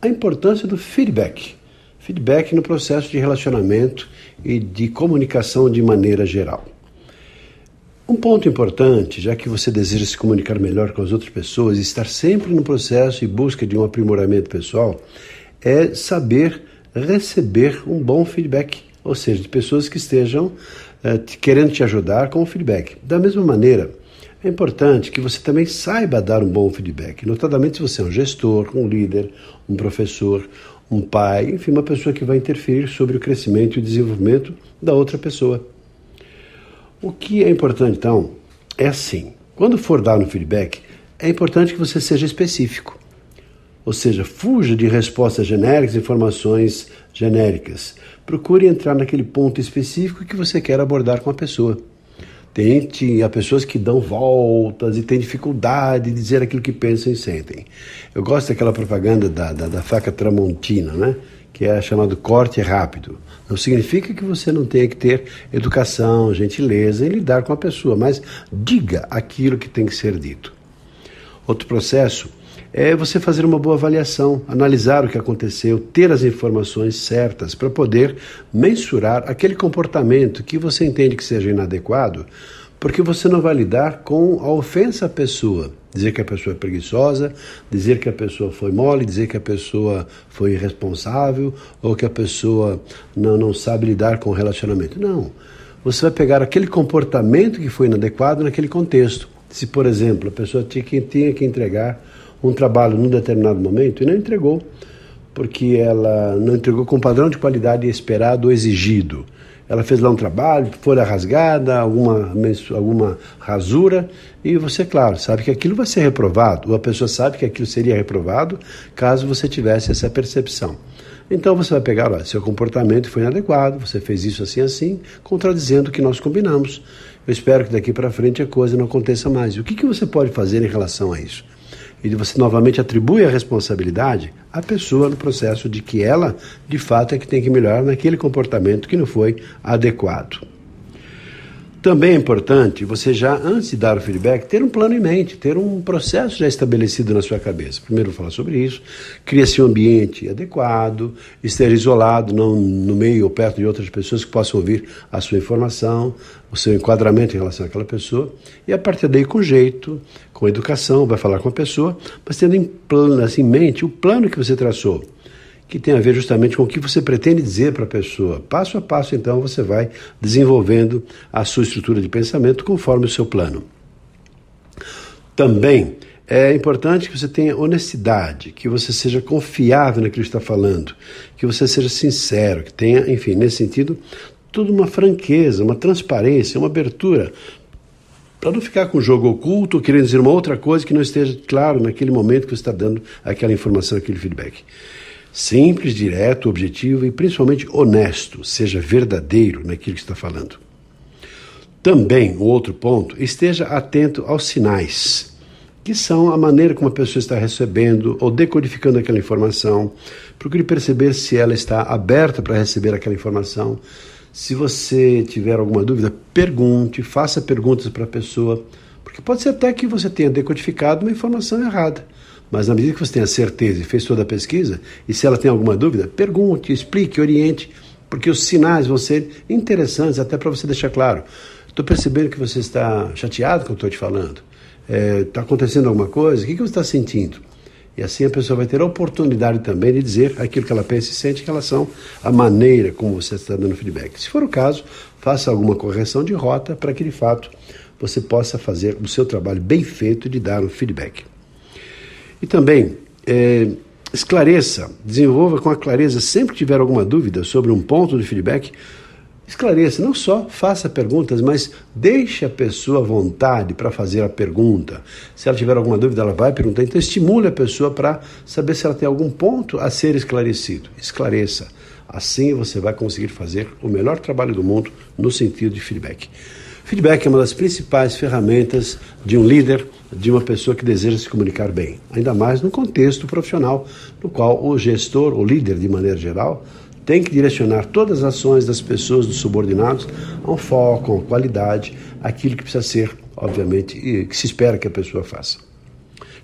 a importância do feedback. Feedback no processo de relacionamento e de comunicação de maneira geral. Um ponto importante, já que você deseja se comunicar melhor com as outras pessoas e estar sempre no processo e busca de um aprimoramento pessoal, é saber receber um bom feedback, ou seja, de pessoas que estejam uh, querendo te ajudar com o feedback. Da mesma maneira, é importante que você também saiba dar um bom feedback, notadamente se você é um gestor, um líder, um professor, um pai, enfim, uma pessoa que vai interferir sobre o crescimento e o desenvolvimento da outra pessoa. O que é importante, então, é assim: quando for dar um feedback, é importante que você seja específico. Ou seja, fuja de respostas genéricas, informações genéricas. Procure entrar naquele ponto específico que você quer abordar com a pessoa. Tente, há pessoas que dão voltas e têm dificuldade de dizer aquilo que pensam e sentem. Eu gosto daquela propaganda da, da, da faca tramontina, né? que é chamado corte rápido. Não significa que você não tenha que ter educação, gentileza em lidar com a pessoa, mas diga aquilo que tem que ser dito. Outro processo é você fazer uma boa avaliação, analisar o que aconteceu, ter as informações certas para poder mensurar aquele comportamento que você entende que seja inadequado, porque você não vai lidar com a ofensa à pessoa. Dizer que a pessoa é preguiçosa, dizer que a pessoa foi mole, dizer que a pessoa foi irresponsável ou que a pessoa não, não sabe lidar com o relacionamento. Não. Você vai pegar aquele comportamento que foi inadequado naquele contexto. Se, por exemplo, a pessoa tinha que, tinha que entregar um trabalho num determinado momento e não entregou, porque ela não entregou com o padrão de qualidade esperado ou exigido. Ela fez lá um trabalho, folha rasgada, alguma, alguma rasura, e você, claro, sabe que aquilo vai ser reprovado, ou a pessoa sabe que aquilo seria reprovado caso você tivesse essa percepção. Então você vai pegar, olha, seu comportamento foi inadequado, você fez isso assim assim, contradizendo o que nós combinamos. Eu espero que daqui para frente a coisa não aconteça mais. O que, que você pode fazer em relação a isso? E você novamente atribui a responsabilidade à pessoa no processo de que ela, de fato, é que tem que melhorar naquele comportamento que não foi adequado. Também é importante você já, antes de dar o feedback, ter um plano em mente, ter um processo já estabelecido na sua cabeça. Primeiro falar sobre isso, cria-se um ambiente adequado, esteja isolado, não no meio ou perto de outras pessoas que possam ouvir a sua informação, o seu enquadramento em relação àquela pessoa, e a partir daí, com jeito, com educação, vai falar com a pessoa, mas tendo em, plano, assim, em mente o plano que você traçou que tem a ver justamente com o que você pretende dizer para a pessoa. Passo a passo, então, você vai desenvolvendo a sua estrutura de pensamento conforme o seu plano. Também é importante que você tenha honestidade, que você seja confiável naquilo que está falando, que você seja sincero, que tenha, enfim, nesse sentido, tudo uma franqueza, uma transparência, uma abertura, para não ficar com o jogo oculto, querendo dizer uma outra coisa que não esteja claro naquele momento que você está dando aquela informação, aquele feedback. Simples, direto, objetivo e principalmente honesto, seja verdadeiro naquilo que está falando. Também, um outro ponto, esteja atento aos sinais, que são a maneira como a pessoa está recebendo ou decodificando aquela informação. Procure perceber se ela está aberta para receber aquela informação. Se você tiver alguma dúvida, pergunte, faça perguntas para a pessoa, porque pode ser até que você tenha decodificado uma informação errada. Mas na medida que você tenha certeza e fez toda a pesquisa, e se ela tem alguma dúvida, pergunte, explique, oriente, porque os sinais vão ser interessantes até para você deixar claro. Estou percebendo que você está chateado com o que eu estou te falando. Está é, tá acontecendo alguma coisa? O que, que você está sentindo? E assim a pessoa vai ter a oportunidade também de dizer aquilo que ela pensa e sente em relação à maneira como você está dando feedback. Se for o caso, faça alguma correção de rota para que de fato você possa fazer o seu trabalho bem feito de dar um feedback. E também é, esclareça, desenvolva com a clareza, sempre que tiver alguma dúvida sobre um ponto de feedback, esclareça, não só faça perguntas, mas deixe a pessoa à vontade para fazer a pergunta. Se ela tiver alguma dúvida, ela vai perguntar. Então, estimule a pessoa para saber se ela tem algum ponto a ser esclarecido. Esclareça. Assim você vai conseguir fazer o melhor trabalho do mundo no sentido de feedback. Feedback é uma das principais ferramentas de um líder, de uma pessoa que deseja se comunicar bem, ainda mais no contexto profissional, no qual o gestor, o líder de maneira geral, tem que direcionar todas as ações das pessoas, dos subordinados, a um foco, a uma qualidade, aquilo que precisa ser, obviamente, e que se espera que a pessoa faça.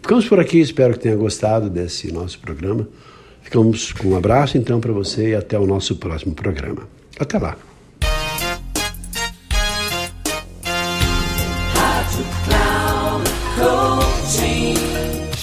Ficamos por aqui, espero que tenha gostado desse nosso programa. Ficamos com um abraço então para você e até o nosso próximo programa. Até lá.